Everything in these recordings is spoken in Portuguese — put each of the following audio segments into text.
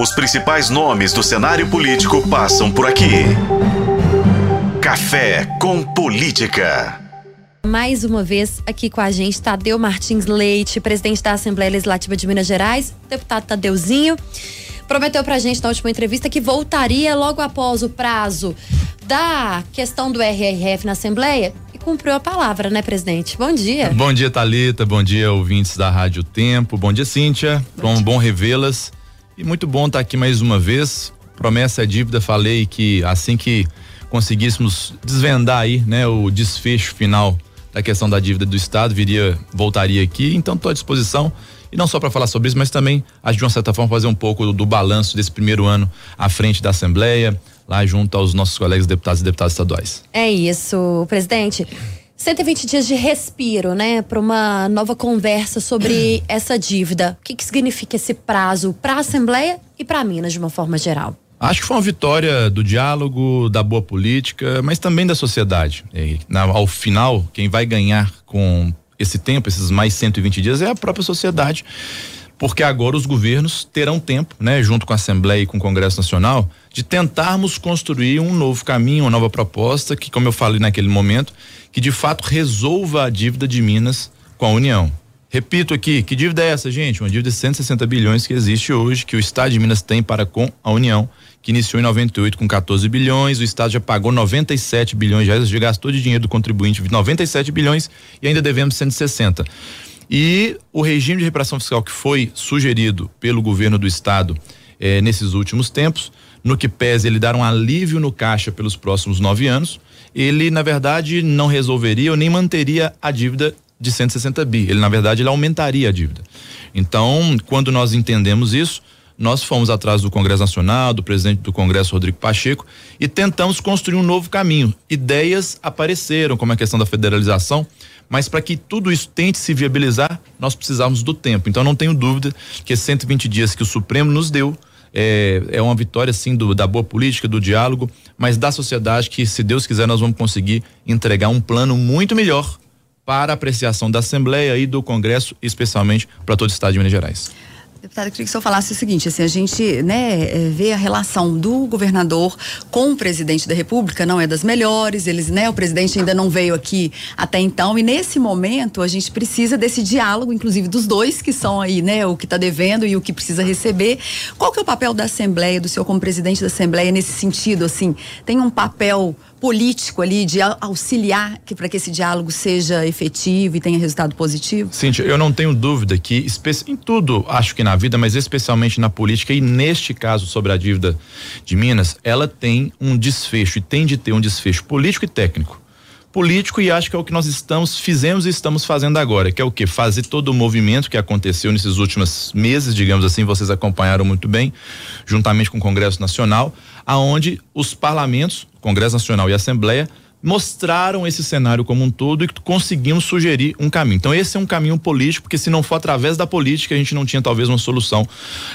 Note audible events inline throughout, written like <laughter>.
Os principais nomes do cenário político passam por aqui. Café com Política. Mais uma vez aqui com a gente, Tadeu Martins Leite, presidente da Assembleia Legislativa de Minas Gerais, deputado Tadeuzinho. Prometeu pra gente na última entrevista que voltaria logo após o prazo da questão do RRF na Assembleia e cumpriu a palavra, né, presidente? Bom dia. Bom dia, Talita. Bom dia, ouvintes da Rádio Tempo. Bom dia, Cíntia. Bom, bom, bom revê-las. E muito bom estar aqui mais uma vez. Promessa é dívida, falei que assim que conseguíssemos desvendar aí, né, o desfecho final da questão da dívida do Estado, viria, voltaria aqui. Então estou à disposição e não só para falar sobre isso, mas também de uma certa forma fazer um pouco do, do balanço desse primeiro ano à frente da Assembleia, lá junto aos nossos colegas deputados e deputadas estaduais. É isso, presidente. 120 dias de respiro, né, para uma nova conversa sobre <clears throat> essa dívida. O que, que significa esse prazo para a Assembleia e para Minas de uma forma geral? Acho que foi uma vitória do diálogo, da boa política, mas também da sociedade. E, na, ao final, quem vai ganhar com esse tempo, esses mais 120 dias, é a própria sociedade. Porque agora os governos terão tempo, né, junto com a Assembleia e com o Congresso Nacional, de tentarmos construir um novo caminho, uma nova proposta que, como eu falei naquele momento, que de fato resolva a dívida de Minas com a União. Repito aqui, que dívida é essa, gente? Uma dívida de 160 bilhões que existe hoje, que o Estado de Minas tem para com a União que iniciou em 98 com 14 bilhões, o estado já pagou 97 bilhões de já gastou de dinheiro do contribuinte 97 bilhões e ainda devemos 160. E o regime de reparação fiscal que foi sugerido pelo governo do estado eh, nesses últimos tempos, no que pese ele dar um alívio no caixa pelos próximos nove anos, ele na verdade não resolveria ou nem manteria a dívida de 160 bi. Ele na verdade ele aumentaria a dívida. Então, quando nós entendemos isso, nós fomos atrás do Congresso Nacional, do presidente do Congresso, Rodrigo Pacheco, e tentamos construir um novo caminho. Ideias apareceram, como a questão da federalização, mas para que tudo isso tente se viabilizar, nós precisamos do tempo. Então não tenho dúvida que esses 120 dias que o Supremo nos deu é, é uma vitória sim do, da boa política, do diálogo, mas da sociedade que, se Deus quiser, nós vamos conseguir entregar um plano muito melhor para apreciação da Assembleia e do Congresso, especialmente para todo o estado de Minas Gerais. Deputada, eu queria que o senhor falasse o seguinte, assim, a gente, né, é, vê a relação do governador com o presidente da república, não é das melhores, eles, né, o presidente ainda não veio aqui até então, e nesse momento a gente precisa desse diálogo, inclusive dos dois que são aí, né, o que está devendo e o que precisa receber. Qual que é o papel da Assembleia, do senhor como presidente da Assembleia nesse sentido, assim? Tem um papel político ali de auxiliar que para que esse diálogo seja efetivo e tenha resultado positivo? Cíntia, eu não tenho dúvida que em tudo, acho que na vida, mas especialmente na política e neste caso sobre a dívida de Minas, ela tem um desfecho e tem de ter um desfecho político e técnico político e acho que é o que nós estamos fizemos e estamos fazendo agora, que é o que fazer todo o movimento que aconteceu nesses últimos meses, digamos assim, vocês acompanharam muito bem, juntamente com o Congresso Nacional, aonde os parlamentos, Congresso Nacional e Assembleia mostraram esse cenário como um todo e conseguimos sugerir um caminho. Então esse é um caminho político, porque se não for através da política a gente não tinha talvez uma solução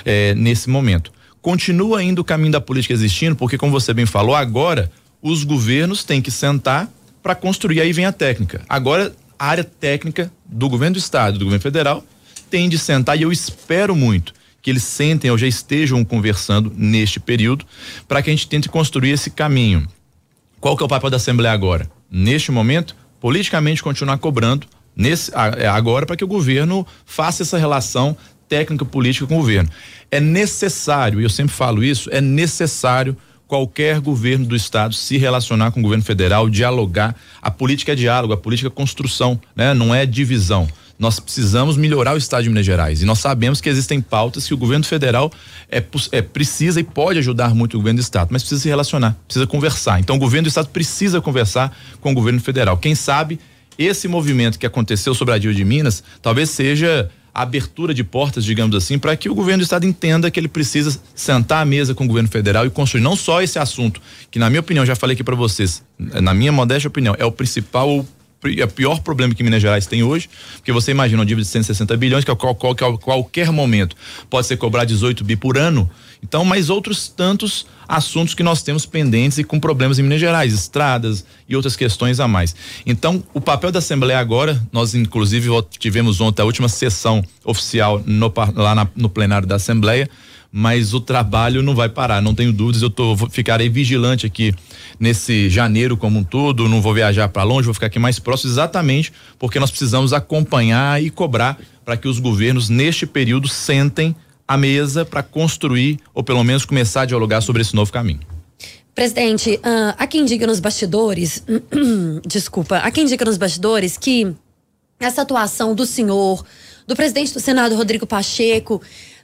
eh, nesse momento. Continua ainda o caminho da política existindo, porque como você bem falou, agora os governos têm que sentar para construir. Aí vem a técnica. Agora, a área técnica do governo do estado, do governo federal, tem de sentar e eu espero muito que eles sentem ou já estejam conversando neste período para que a gente tente construir esse caminho. Qual que é o papel da Assembleia agora? Neste momento, politicamente continuar cobrando nesse é, agora para que o governo faça essa relação técnica política com o governo. É necessário, e eu sempre falo isso, é necessário qualquer governo do estado se relacionar com o governo federal, dialogar. A política é diálogo, a política é construção, né? Não é divisão. Nós precisamos melhorar o estado de Minas Gerais e nós sabemos que existem pautas que o governo federal é, é precisa e pode ajudar muito o governo do estado, mas precisa se relacionar, precisa conversar. Então o governo do estado precisa conversar com o governo federal. Quem sabe esse movimento que aconteceu sobre a Dívida de Minas talvez seja abertura de portas, digamos assim, para que o governo do estado entenda que ele precisa sentar à mesa com o governo federal e construir não só esse assunto, que na minha opinião, já falei aqui para vocês, na minha modesta opinião, é o principal é o pior problema que Minas Gerais tem hoje, porque você imagina uma dívida de 160 bilhões, que a qual, qual, qualquer momento pode ser cobrar 18 bi por ano. Então, mais outros tantos assuntos que nós temos pendentes e com problemas em Minas Gerais, estradas e outras questões a mais. Então, o papel da Assembleia agora, nós inclusive tivemos ontem a última sessão oficial no, lá na, no plenário da Assembleia, mas o trabalho não vai parar, não tenho dúvidas. Eu tô, ficarei vigilante aqui nesse janeiro como um todo, não vou viajar para longe, vou ficar aqui mais próximo, exatamente porque nós precisamos acompanhar e cobrar para que os governos, neste período, sentem a mesa para construir ou pelo menos começar a dialogar sobre esse novo caminho. Presidente, uh, há quem diga nos bastidores, <clears throat> desculpa, há quem diga nos bastidores que essa atuação do senhor, do presidente do Senado, Rodrigo Pacheco,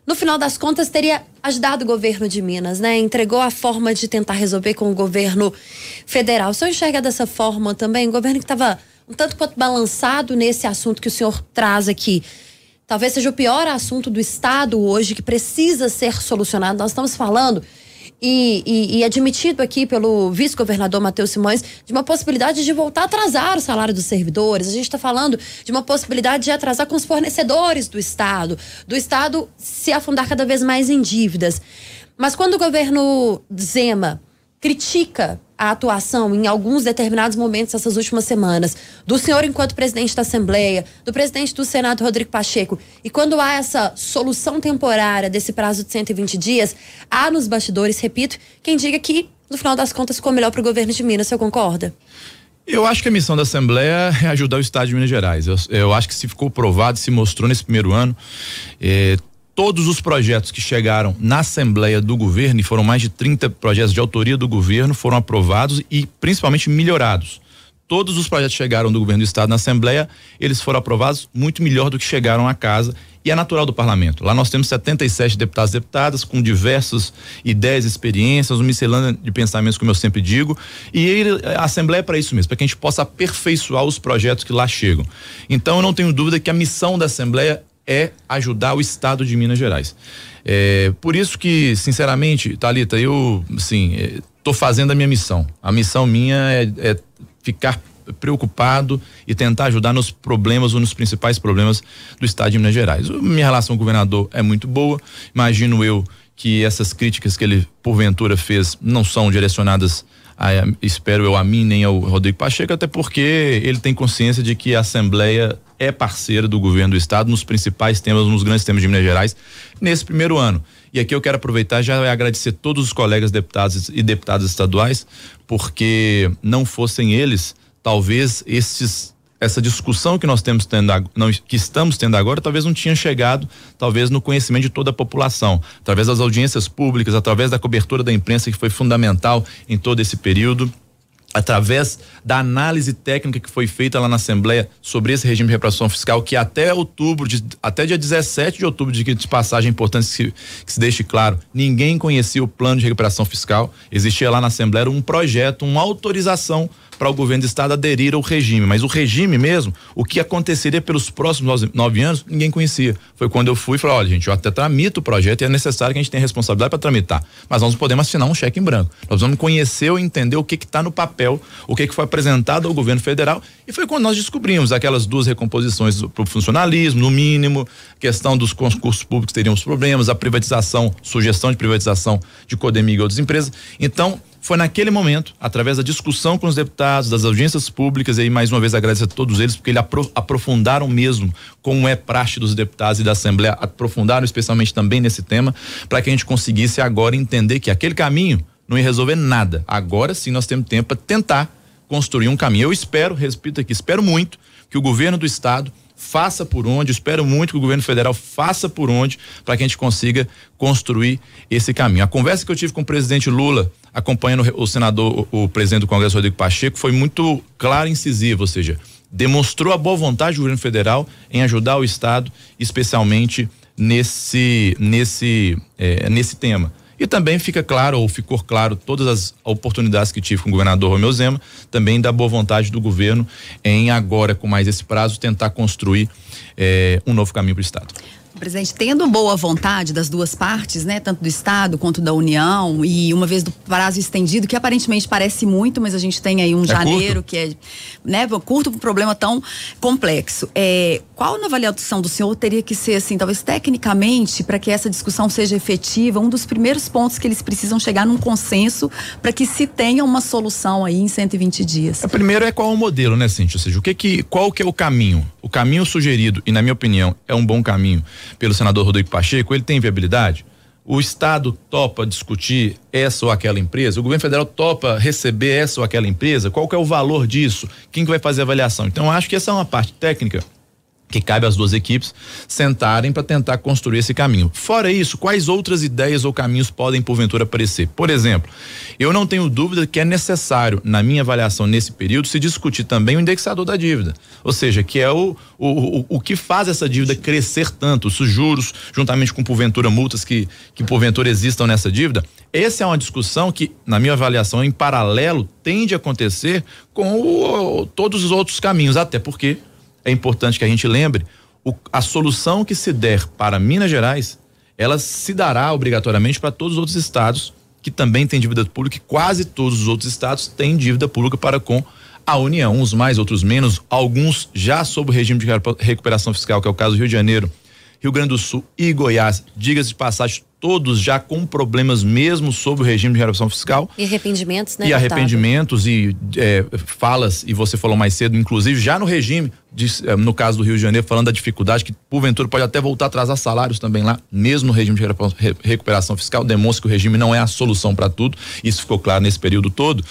no final das contas, teria ajudado o governo de Minas, né? Entregou a forma de tentar resolver com o governo federal. O senhor enxerga dessa forma também? O governo que estava um tanto quanto balançado nesse assunto que o senhor traz aqui. Talvez seja o pior assunto do Estado hoje que precisa ser solucionado. Nós estamos falando e, e, e, admitido aqui pelo vice-governador Matheus Simões de uma possibilidade de voltar a atrasar o salário dos servidores. A gente está falando de uma possibilidade de atrasar com os fornecedores do Estado, do Estado se afundar cada vez mais em dívidas. Mas quando o governo Zema critica a atuação em alguns determinados momentos essas últimas semanas do senhor enquanto presidente da Assembleia, do presidente do Senado Rodrigo Pacheco, e quando há essa solução temporária desse prazo de 120 dias, há nos bastidores, repito, quem diga que no final das contas ficou melhor para o governo de Minas, senhor concorda? Eu acho que a missão da Assembleia é ajudar o Estado de Minas Gerais. Eu, eu acho que se ficou provado, se mostrou nesse primeiro ano, eh, todos os projetos que chegaram na Assembleia do governo, e foram mais de 30 projetos de autoria do governo, foram aprovados e principalmente melhorados. Todos os projetos que chegaram do governo do estado na Assembleia, eles foram aprovados muito melhor do que chegaram à casa e é natural do parlamento. Lá nós temos 77 deputados e deputadas com diversas ideias, experiências, uma miscelânea de pensamentos, como eu sempre digo, e a Assembleia é para isso mesmo, para que a gente possa aperfeiçoar os projetos que lá chegam. Então eu não tenho dúvida que a missão da Assembleia é ajudar o Estado de Minas Gerais. É, por isso que, sinceramente, Talita, eu, estou é, fazendo a minha missão. A missão minha é, é ficar preocupado e tentar ajudar nos problemas ou nos principais problemas do Estado de Minas Gerais. Minha relação com o governador é muito boa. Imagino eu que essas críticas que ele porventura fez não são direcionadas a, espero eu a mim nem ao Rodrigo Pacheco, até porque ele tem consciência de que a Assembleia é parceira do governo do estado nos principais temas, nos grandes temas de Minas Gerais, nesse primeiro ano. E aqui eu quero aproveitar já agradecer todos os colegas deputados e deputadas estaduais, porque não fossem eles, talvez esses essa discussão que nós temos tendo, não, que estamos tendo agora, talvez não tinha chegado, talvez no conhecimento de toda a população, através das audiências públicas, através da cobertura da imprensa que foi fundamental em todo esse período através da análise técnica que foi feita lá na Assembleia sobre esse regime de reparação fiscal, que até outubro, de, até dia 17 de outubro, de, de passagem importante que que se deixe claro, ninguém conhecia o plano de recuperação fiscal. Existia lá na Assembleia um projeto, uma autorização para o governo do estado aderir ao regime. Mas o regime mesmo, o que aconteceria pelos próximos nove anos, ninguém conhecia. Foi quando eu fui e falei: olha, gente, eu até tramito o projeto e é necessário que a gente tenha responsabilidade para tramitar. Mas nós não podemos assinar um cheque em branco. Nós vamos conhecer ou entender o que está no papel, o que, que foi apresentado ao governo federal. E foi quando nós descobrimos aquelas duas recomposições para o funcionalismo, no mínimo, questão dos concursos públicos teriam os problemas, a privatização, sugestão de privatização de Codemig e outras empresas. Então, foi naquele momento, através da discussão com os deputados, das audiências públicas, e aí mais uma vez agradeço a todos eles, porque eles aprofundaram mesmo, como é praxe dos deputados e da Assembleia, aprofundaram especialmente também nesse tema, para que a gente conseguisse agora entender que aquele caminho não ia resolver nada. Agora sim nós temos tempo para tentar construir um caminho. Eu espero, repito aqui, espero muito que o governo do estado faça por onde, espero muito que o governo federal faça por onde para que a gente consiga construir esse caminho. A conversa que eu tive com o presidente Lula, acompanhando o senador, o, presidente do Congresso Rodrigo Pacheco, foi muito clara e incisiva, ou seja, demonstrou a boa vontade do governo federal em ajudar o estado, especialmente nesse nesse eh, nesse tema. E também fica claro, ou ficou claro, todas as oportunidades que tive com o governador Romeu Zema, também da boa vontade do governo em agora, com mais esse prazo, tentar construir eh, um novo caminho para o Estado. Presidente, tendo boa vontade das duas partes, né, tanto do Estado quanto da União, e uma vez do prazo estendido, que aparentemente parece muito, mas a gente tem aí um é janeiro curto. que é né, curto para um problema tão complexo. É, qual na avaliação do senhor teria que ser, assim, talvez tecnicamente, para que essa discussão seja efetiva, um dos primeiros pontos que eles precisam chegar num consenso para que se tenha uma solução aí em 120 dias? A é, primeiro é qual o modelo, né, Cintia? Ou seja, o que que, qual que é o caminho? O caminho sugerido, e na minha opinião, é um bom caminho pelo senador Rodrigo Pacheco, ele tem viabilidade? o Estado topa discutir essa ou aquela empresa? O governo federal topa receber essa ou aquela empresa? Qual que é o valor disso? Quem que vai fazer a avaliação? Então, acho que essa é uma parte técnica que cabe às duas equipes sentarem para tentar construir esse caminho. Fora isso, quais outras ideias ou caminhos podem porventura aparecer? Por exemplo, eu não tenho dúvida que é necessário, na minha avaliação nesse período, se discutir também o indexador da dívida. Ou seja, que é o, o, o, o que faz essa dívida crescer tanto, os juros, juntamente com porventura multas que, que porventura existam nessa dívida. Essa é uma discussão que, na minha avaliação, em paralelo, tende a acontecer com o, todos os outros caminhos, até porque é importante que a gente lembre, o, a solução que se der para Minas Gerais, ela se dará obrigatoriamente para todos os outros estados que também têm dívida pública e quase todos os outros estados têm dívida pública para com a União, uns mais, outros menos, alguns já sob o regime de recuperação fiscal, que é o caso do Rio de Janeiro, Rio Grande do Sul e Goiás. Diga-se de passagem, todos já com problemas mesmo sobre o regime de redução fiscal. E arrependimentos, né? E arrependimentos e é, falas, e você falou mais cedo, inclusive já no regime, de, é, no caso do Rio de Janeiro, falando da dificuldade que porventura pode até voltar a atrasar salários também lá, mesmo no regime de recuperação fiscal, demonstra que o regime não é a solução para tudo, isso ficou claro nesse período todo.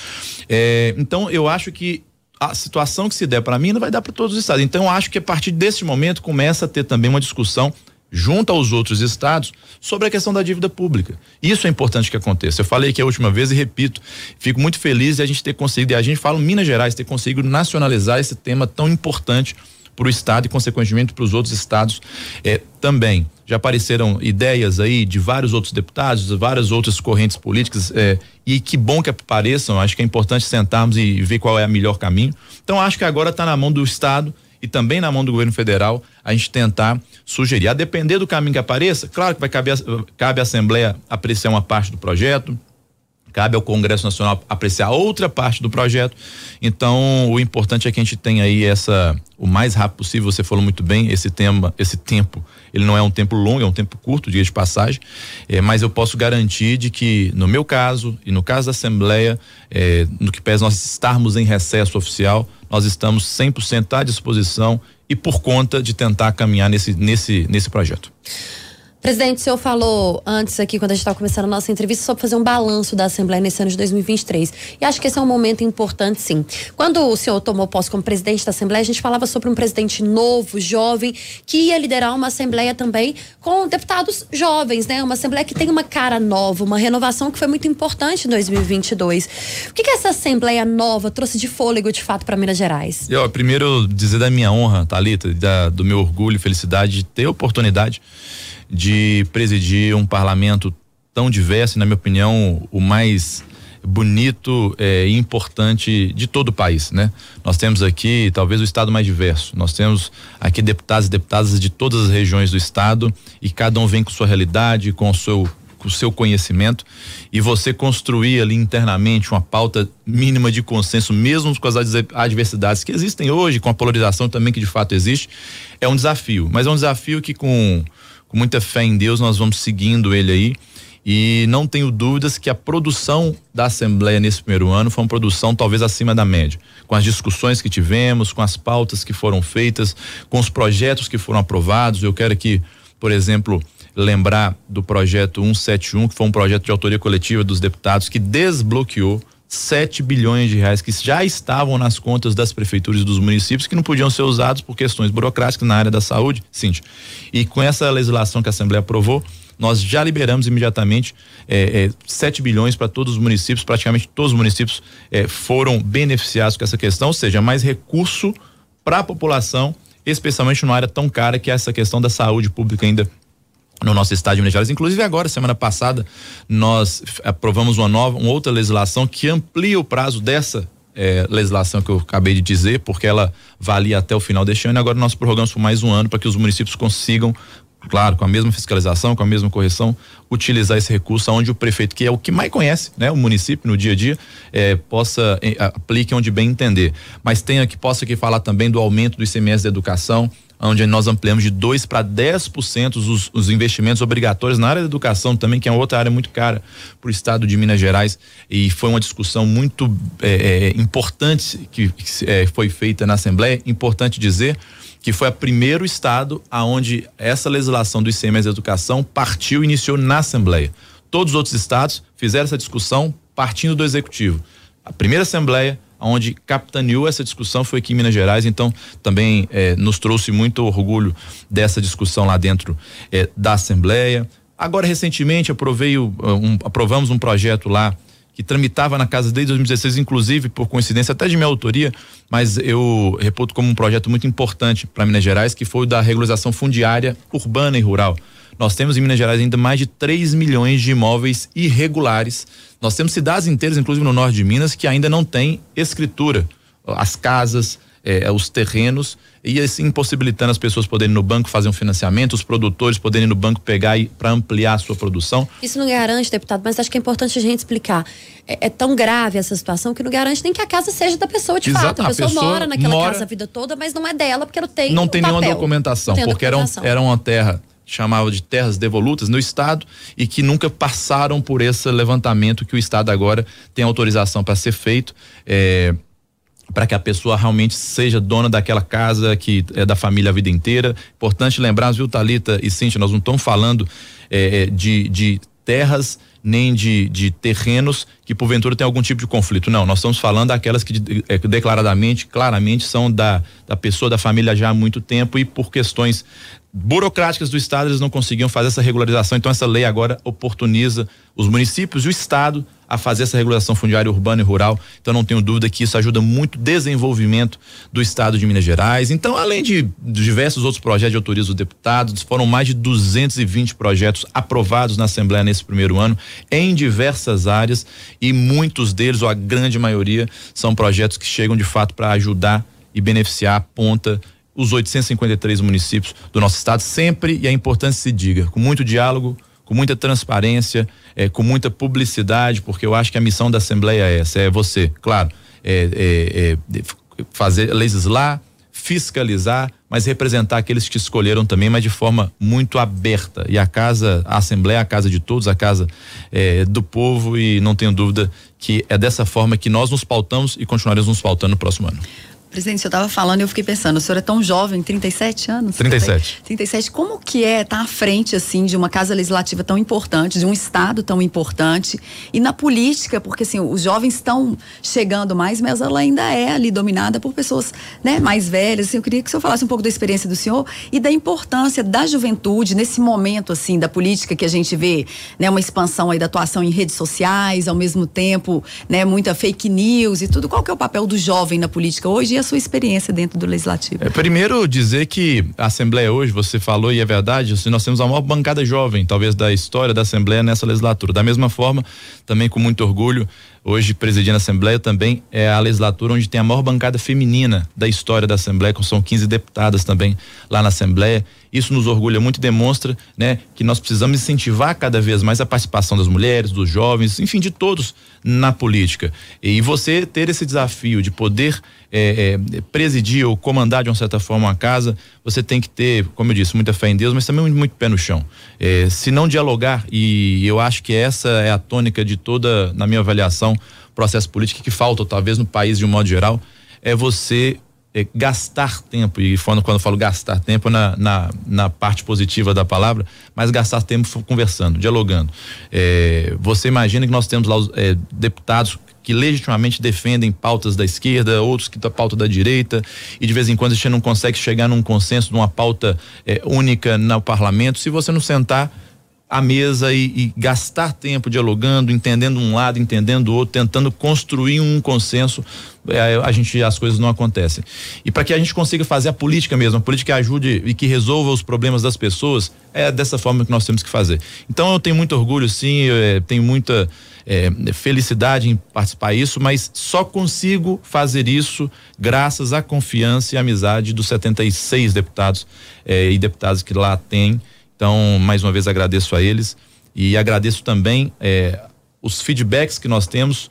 É, então eu acho que a situação que se der para mim não vai dar para todos os estados. Então, acho que a partir desse momento começa a ter também uma discussão junto aos outros estados sobre a questão da dívida pública. Isso é importante que aconteça. Eu falei que a última vez e repito, fico muito feliz de a gente ter conseguido, e a gente fala Minas Gerais, ter conseguido nacionalizar esse tema tão importante para o estado e consequentemente para os outros estados eh, também. Já apareceram ideias aí de vários outros deputados, de várias outras correntes políticas eh, e que bom que apareçam. Acho que é importante sentarmos e ver qual é o melhor caminho. Então acho que agora está na mão do estado e também na mão do governo federal a gente tentar sugerir. A depender do caminho que apareça, claro que vai caber, cabe à Assembleia apreciar uma parte do projeto, cabe ao Congresso Nacional apreciar outra parte do projeto. Então, o importante é que a gente tenha aí essa o mais rápido possível. Você falou muito bem esse tema, esse tempo. Ele não é um tempo longo, é um tempo curto, dia de passagem. É, mas eu posso garantir de que no meu caso e no caso da Assembleia, é, no que pese nós estarmos em recesso oficial, nós estamos 100% à disposição e por conta de tentar caminhar nesse nesse nesse projeto. Presidente, o senhor falou antes aqui, quando a gente estava começando a nossa entrevista, sobre fazer um balanço da Assembleia nesse ano de 2023. E acho que esse é um momento importante, sim. Quando o senhor tomou posse como presidente da Assembleia, a gente falava sobre um presidente novo, jovem, que ia liderar uma Assembleia também com deputados jovens, né? Uma Assembleia que tem uma cara nova, uma renovação que foi muito importante em 2022. O que, que essa Assembleia nova trouxe de fôlego, de fato, para Minas Gerais? Eu, primeiro, dizer da minha honra, Thalita, da, do meu orgulho e felicidade de ter a oportunidade de presidir um parlamento tão diverso, e, na minha opinião, o mais bonito é, e importante de todo o país, né? Nós temos aqui talvez o estado mais diverso. Nós temos aqui deputados e deputadas de todas as regiões do estado e cada um vem com sua realidade, com o seu com o seu conhecimento e você construir ali internamente uma pauta mínima de consenso, mesmo com as adversidades que existem hoje, com a polarização também que de fato existe, é um desafio. Mas é um desafio que com com muita fé em Deus, nós vamos seguindo ele aí. E não tenho dúvidas que a produção da Assembleia nesse primeiro ano foi uma produção talvez acima da média. Com as discussões que tivemos, com as pautas que foram feitas, com os projetos que foram aprovados. Eu quero aqui, por exemplo, lembrar do projeto 171, que foi um projeto de autoria coletiva dos deputados que desbloqueou 7 bilhões de reais que já estavam nas contas das prefeituras e dos municípios que não podiam ser usados por questões burocráticas na área da saúde, sim. E com essa legislação que a Assembleia aprovou, nós já liberamos imediatamente é, é, 7 bilhões para todos os municípios, praticamente todos os municípios é, foram beneficiados com essa questão, ou seja, mais recurso para a população, especialmente numa área tão cara que é essa questão da saúde pública ainda no nosso estado de Minas Gerais. Inclusive agora, semana passada, nós aprovamos uma nova, uma outra legislação que amplia o prazo dessa é, legislação que eu acabei de dizer, porque ela valia até o final deste ano. E agora nós prorrogamos por mais um ano para que os municípios consigam, claro, com a mesma fiscalização, com a mesma correção, utilizar esse recurso onde o prefeito, que é o que mais conhece, né, o município no dia a dia, é, possa é, aplique onde bem entender. Mas tenha que possa aqui falar também do aumento do ICMS da educação onde nós ampliamos de 2 para 10% os, os investimentos obrigatórios na área da educação também, que é outra área muito cara para o estado de Minas Gerais. E foi uma discussão muito é, é, importante que, que é, foi feita na Assembleia. Importante dizer que foi o primeiro estado aonde essa legislação do ICMS da educação partiu e iniciou na Assembleia. Todos os outros estados fizeram essa discussão partindo do executivo. A primeira Assembleia onde capitaneou essa discussão foi aqui em Minas Gerais, então também eh, nos trouxe muito orgulho dessa discussão lá dentro eh, da Assembleia. Agora, recentemente, aprovei o, um, aprovamos um projeto lá que tramitava na casa desde 2016, inclusive por coincidência até de minha autoria, mas eu reputo como um projeto muito importante para Minas Gerais, que foi o da regularização fundiária urbana e rural. Nós temos em Minas Gerais ainda mais de 3 milhões de imóveis irregulares. Nós temos cidades inteiras, inclusive no norte de Minas, que ainda não têm escritura. As casas, eh, os terrenos e assim impossibilitando as pessoas poderem ir no banco fazer um financiamento, os produtores poderem ir no banco pegar para ampliar a sua produção. Isso não garante, deputado, mas acho que é importante a gente explicar. É, é, tão grave essa situação que não garante nem que a casa seja da pessoa de Exato, fato. A, a pessoa, pessoa mora naquela mora, casa a vida toda, mas não é dela porque não tem Não tem papel. nenhuma documentação, tem porque documentação. Era, um, era uma terra chamava de terras devolutas no estado e que nunca passaram por esse levantamento que o estado agora tem autorização para ser feito. É, para que a pessoa realmente seja dona daquela casa que é da família a vida inteira. Importante lembrar, viu, Talita e Cíntia, nós não estamos falando é, de, de terras nem de, de terrenos que porventura tem algum tipo de conflito. Não, nós estamos falando daquelas que declaradamente, claramente são da, da pessoa, da família já há muito tempo e por questões burocráticas do estado eles não conseguiam fazer essa regularização. Então essa lei agora oportuniza os municípios e o estado a fazer essa regulação fundiária urbana e rural. Então não tenho dúvida que isso ajuda muito o desenvolvimento do estado de Minas Gerais. Então, além de diversos outros projetos de autoria dos deputados, foram mais de 220 projetos aprovados na Assembleia nesse primeiro ano em diversas áreas e muitos deles, ou a grande maioria, são projetos que chegam de fato para ajudar e beneficiar a ponta os 853 municípios do nosso estado, sempre, e é importante se diga, com muito diálogo, com muita transparência, é, com muita publicidade, porque eu acho que a missão da Assembleia é essa, é você, claro, é, é, é fazer legislar, fiscalizar, mas representar aqueles que escolheram também, mas de forma muito aberta. E a casa, a Assembleia a casa de todos, a casa é, do povo, e não tenho dúvida que é dessa forma que nós nos pautamos e continuaremos nos pautando no próximo ano. Presidente, senhor estava falando e eu fiquei pensando, o senhor é tão jovem, 37 anos? 37. 37. Como que é estar tá à frente, assim, de uma casa legislativa tão importante, de um estado tão importante e na política, porque, assim, os jovens estão chegando mais, mas ela ainda é ali dominada por pessoas, né, mais velhas. Assim, eu queria que o senhor falasse um pouco da experiência do senhor e da importância da juventude nesse momento, assim, da política que a gente vê, né, uma expansão aí da atuação em redes sociais, ao mesmo tempo, né, muita fake news e tudo. Qual que é o papel do jovem na política hoje a sua experiência dentro do legislativo? É, primeiro dizer que a Assembleia hoje, você falou e é verdade, assim, nós temos a maior bancada jovem, talvez da história da Assembleia nessa legislatura. Da mesma forma, também com muito orgulho, hoje presidindo a Assembleia também é a legislatura onde tem a maior bancada feminina da história da Assembleia, que são 15 deputadas também lá na Assembleia. Isso nos orgulha muito e demonstra, né, que nós precisamos incentivar cada vez mais a participação das mulheres, dos jovens, enfim, de todos na política. E você ter esse desafio de poder é, é, presidir ou comandar de uma certa forma uma casa, você tem que ter, como eu disse, muita fé em Deus, mas também muito pé no chão. É, se não dialogar, e eu acho que essa é a tônica de toda, na minha avaliação, processo político que falta, talvez, no país de um modo geral, é você é, gastar tempo, e quando, quando eu falo gastar tempo na, na, na, parte positiva da palavra, mas gastar tempo conversando, dialogando. É, você imagina que nós temos lá os é, deputados que legitimamente defendem pautas da esquerda, outros que da pauta da direita, e de vez em quando a gente não consegue chegar num consenso, numa pauta é, única no parlamento, se você não sentar à mesa e, e, gastar tempo dialogando, entendendo um lado, entendendo o outro, tentando construir um consenso, é, a gente as coisas não acontecem. E para que a gente consiga fazer a política mesmo, a política que ajude e que resolva os problemas das pessoas, é dessa forma que nós temos que fazer. Então eu tenho muito orgulho, sim, eu, é, tenho muita é, felicidade em participar disso, mas só consigo fazer isso graças à confiança e amizade dos 76 deputados é, e deputadas que lá tem então, mais uma vez agradeço a eles e agradeço também é, os feedbacks que nós temos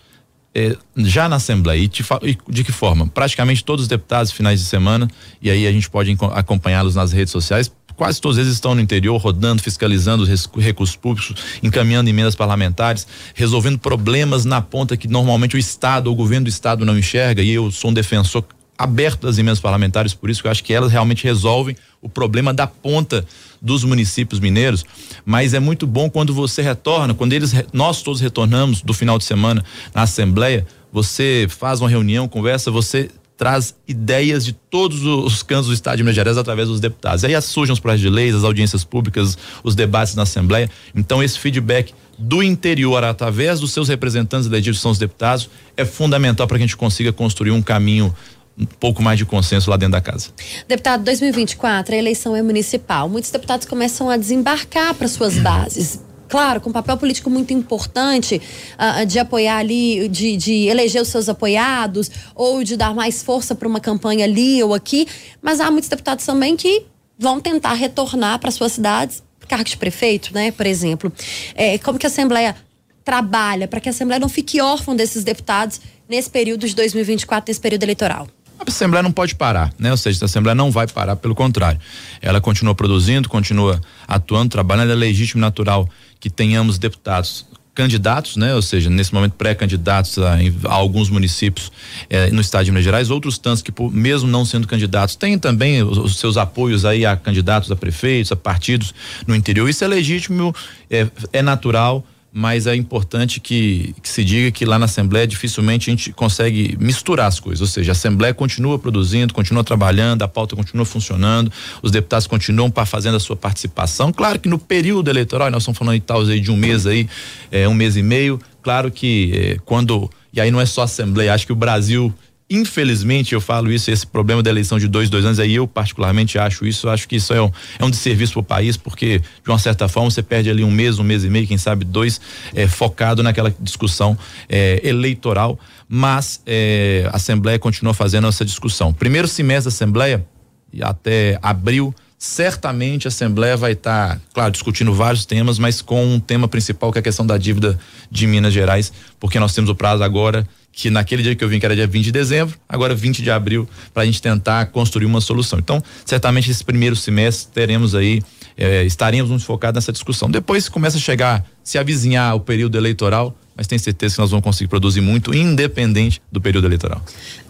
é, já na Assembleia. E, te, e, de que forma? Praticamente todos os deputados, finais de semana, e aí a gente pode acompanhá-los nas redes sociais. Quase todos eles estão no interior, rodando, fiscalizando os recursos públicos, encaminhando emendas parlamentares, resolvendo problemas na ponta que normalmente o Estado o governo do Estado não enxerga. E eu sou um defensor aberto das emendas parlamentares, por isso que eu acho que elas realmente resolvem o problema da ponta dos municípios mineiros, mas é muito bom quando você retorna, quando eles nós todos retornamos do final de semana na assembleia, você faz uma reunião, conversa, você traz ideias de todos os cantos do estado de Minas Gerais através dos deputados. Aí surgem os projetos de leis, as audiências públicas, os debates na assembleia. Então esse feedback do interior através dos seus representantes eleitos, são os deputados, é fundamental para que a gente consiga construir um caminho um pouco mais de consenso lá dentro da casa. Deputado, 2024, a eleição é municipal. Muitos deputados começam a desembarcar para suas bases. Claro, com um papel político muito importante uh, de apoiar ali, de, de eleger os seus apoiados ou de dar mais força para uma campanha ali ou aqui. Mas há muitos deputados também que vão tentar retornar para suas cidades, cargo de prefeito, né, por exemplo. É, como que a Assembleia trabalha para que a Assembleia não fique órfã desses deputados nesse período de 2024, nesse período eleitoral? A Assembleia não pode parar, né? Ou seja, a Assembleia não vai parar, pelo contrário. Ela continua produzindo, continua atuando, trabalhando. É legítimo e natural que tenhamos deputados candidatos, né? Ou seja, nesse momento pré-candidatos a, a, alguns municípios eh, no estado de Minas Gerais, outros tantos que por, mesmo não sendo candidatos têm também os, os, seus apoios aí a candidatos a prefeitos, a partidos no interior. Isso é legítimo, é, é natural mas é importante que, que, se diga que lá na Assembleia dificilmente a gente consegue misturar as coisas, ou seja, a Assembleia continua produzindo, continua trabalhando, a pauta continua funcionando, os deputados continuam fazendo a sua participação. Claro que no período eleitoral, nós estamos falando de tal de um mês aí, é, um mês e meio, claro que é, quando, e aí não é só a Assembleia, acho que o Brasil Infelizmente, eu falo isso, esse problema da eleição de dois, dois anos, aí eu particularmente acho isso, acho que isso é um, é um desserviço para o país, porque de uma certa forma você perde ali um mês, um mês e meio, quem sabe dois, é, focado naquela discussão é, eleitoral, mas é, a Assembleia continua fazendo essa discussão. Primeiro semestre da Assembleia, até abril, certamente a Assembleia vai estar, tá, claro, discutindo vários temas, mas com um tema principal que é a questão da dívida de Minas Gerais, porque nós temos o prazo agora que naquele dia que eu vim, que era dia 20 de dezembro, agora 20 de abril, para a gente tentar construir uma solução. Então, certamente esse primeiro semestre teremos aí, eh, estaremos muito focados nessa discussão. Depois começa a chegar, se avizinhar o período eleitoral, mas tenho certeza que nós vamos conseguir produzir muito, independente do período eleitoral.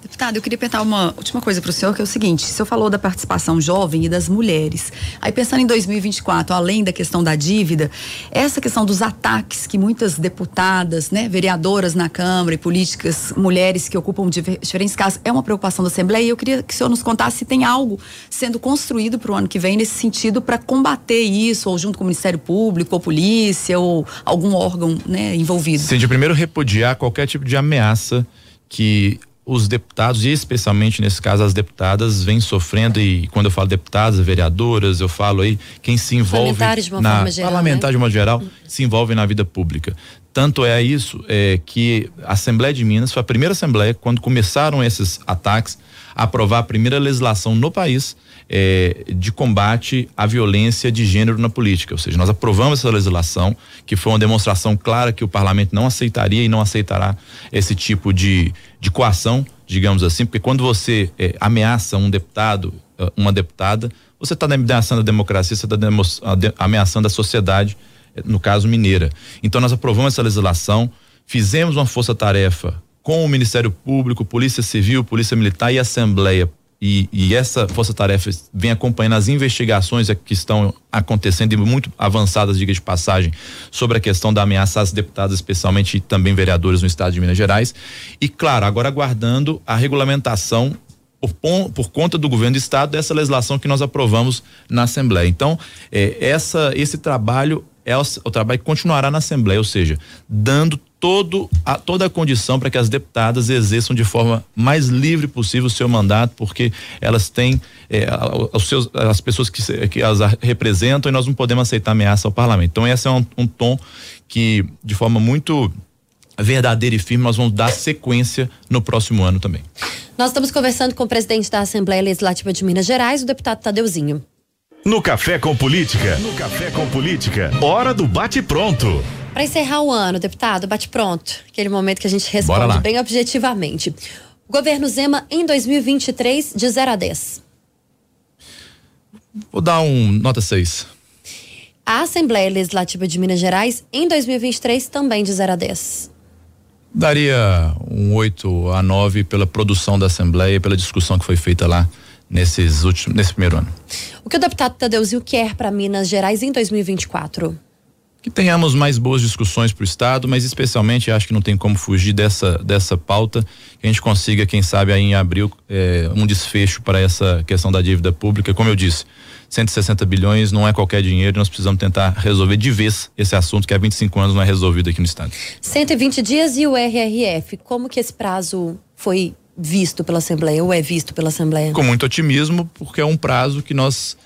Deputado, eu queria perguntar uma última coisa para o senhor, que é o seguinte: o senhor falou da participação jovem e das mulheres. Aí, pensando em 2024, além da questão da dívida, essa questão dos ataques que muitas deputadas, né, vereadoras na Câmara e políticas, mulheres que ocupam diferentes casas, é uma preocupação da Assembleia. E eu queria que o senhor nos contasse se tem algo sendo construído para o ano que vem nesse sentido para combater isso, ou junto com o Ministério Público, ou polícia, ou algum órgão né, envolvido. Sim, de primeiro repudiar qualquer tipo de ameaça que os deputados, e especialmente nesse caso as deputadas, vêm sofrendo, e quando eu falo deputadas, vereadoras, eu falo aí quem se envolve de uma na forma geral, parlamentar né? de uma geral, se envolve na vida pública. Tanto é isso é, que a Assembleia de Minas foi a primeira Assembleia, quando começaram esses ataques, a aprovar a primeira legislação no país é, de combate à violência de gênero na política. Ou seja, nós aprovamos essa legislação, que foi uma demonstração clara que o parlamento não aceitaria e não aceitará esse tipo de, de coação, digamos assim, porque quando você é, ameaça um deputado, é, uma deputada, você está ameaçando a democracia, você está ameaçando a sociedade, é, no caso mineira. Então nós aprovamos essa legislação, fizemos uma força-tarefa com o Ministério Público, Polícia Civil, Polícia Militar e Assembleia e, e, essa força-tarefa vem acompanhando as investigações que estão acontecendo e muito avançadas, diga de passagem, sobre a questão da ameaça às deputadas, especialmente e também vereadores no estado de Minas Gerais. E, claro, agora aguardando a regulamentação por, por, conta do governo do estado dessa legislação que nós aprovamos na Assembleia. Então, é, essa, esse trabalho é o, o, trabalho que continuará na Assembleia, ou seja, dando todo a, toda a condição para que as deputadas exerçam de forma mais livre possível o seu mandato, porque elas têm é, os seus, as pessoas que, que as representam e nós não podemos aceitar ameaça ao parlamento. Então, esse é um, um tom que, de forma muito verdadeira e firme, nós vamos dar sequência no próximo ano também. Nós estamos conversando com o presidente da Assembleia Legislativa de Minas Gerais, o deputado Tadeuzinho. No Café com Política. No Café com Política. Hora do bate pronto. Para encerrar o ano, deputado, bate pronto. Aquele momento que a gente responde bem objetivamente. Governo Zema em 2023 de 0 a 10. Vou dar um nota 6. A Assembleia Legislativa de Minas Gerais em 2023 também de 0 a 10. Daria um 8 a 9 pela produção da Assembleia e pela discussão que foi feita lá nesses últimos, nesse primeiro ano. O que o deputado Tadeuzinho quer para Minas Gerais em 2024? Que tenhamos mais boas discussões para o Estado, mas especialmente acho que não tem como fugir dessa, dessa pauta, que a gente consiga, quem sabe, aí em abril, eh, um desfecho para essa questão da dívida pública. Como eu disse, 160 bilhões não é qualquer dinheiro, nós precisamos tentar resolver de vez esse assunto que há 25 anos não é resolvido aqui no Estado. 120 dias e o RRF, como que esse prazo foi visto pela Assembleia ou é visto pela Assembleia? Com muito otimismo, porque é um prazo que nós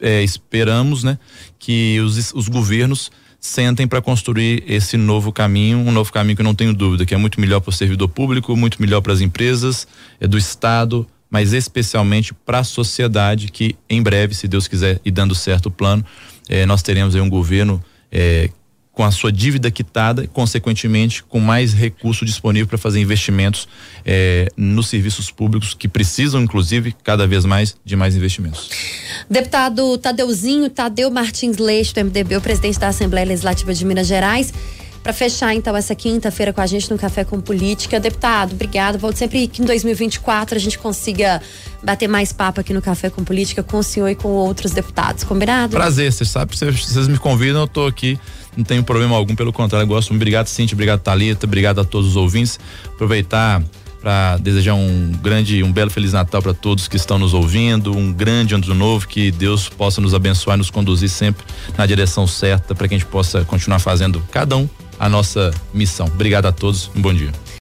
é, esperamos, né, que os, os governos sentem para construir esse novo caminho, um novo caminho que eu não tenho dúvida, que é muito melhor para o servidor público, muito melhor para as empresas, é do Estado, mas especialmente para a sociedade que em breve, se Deus quiser e dando certo o plano, eh, nós teremos aí um governo eh, com a sua dívida quitada, consequentemente com mais recurso disponível para fazer investimentos eh, nos serviços públicos que precisam, inclusive, cada vez mais de mais investimentos. Deputado Tadeuzinho Tadeu Martins Leite, do MDB, o presidente da Assembleia Legislativa de Minas Gerais. Para fechar, então, essa quinta-feira com a gente no Café com Política. Deputado, obrigado. Volto sempre que em 2024 a gente consiga bater mais papo aqui no Café com Política com o senhor e com outros deputados. Combinado? Prazer, você sabe, se vocês me convidam, eu tô aqui não tenho problema algum, pelo contrário, gosto muito. Obrigado, Cintia, obrigado, Talita, obrigado a todos os ouvintes. Aproveitar para desejar um grande, um belo Feliz Natal para todos que estão nos ouvindo, um grande ano novo, que Deus possa nos abençoar e nos conduzir sempre na direção certa para que a gente possa continuar fazendo cada um a nossa missão. Obrigado a todos, um bom dia.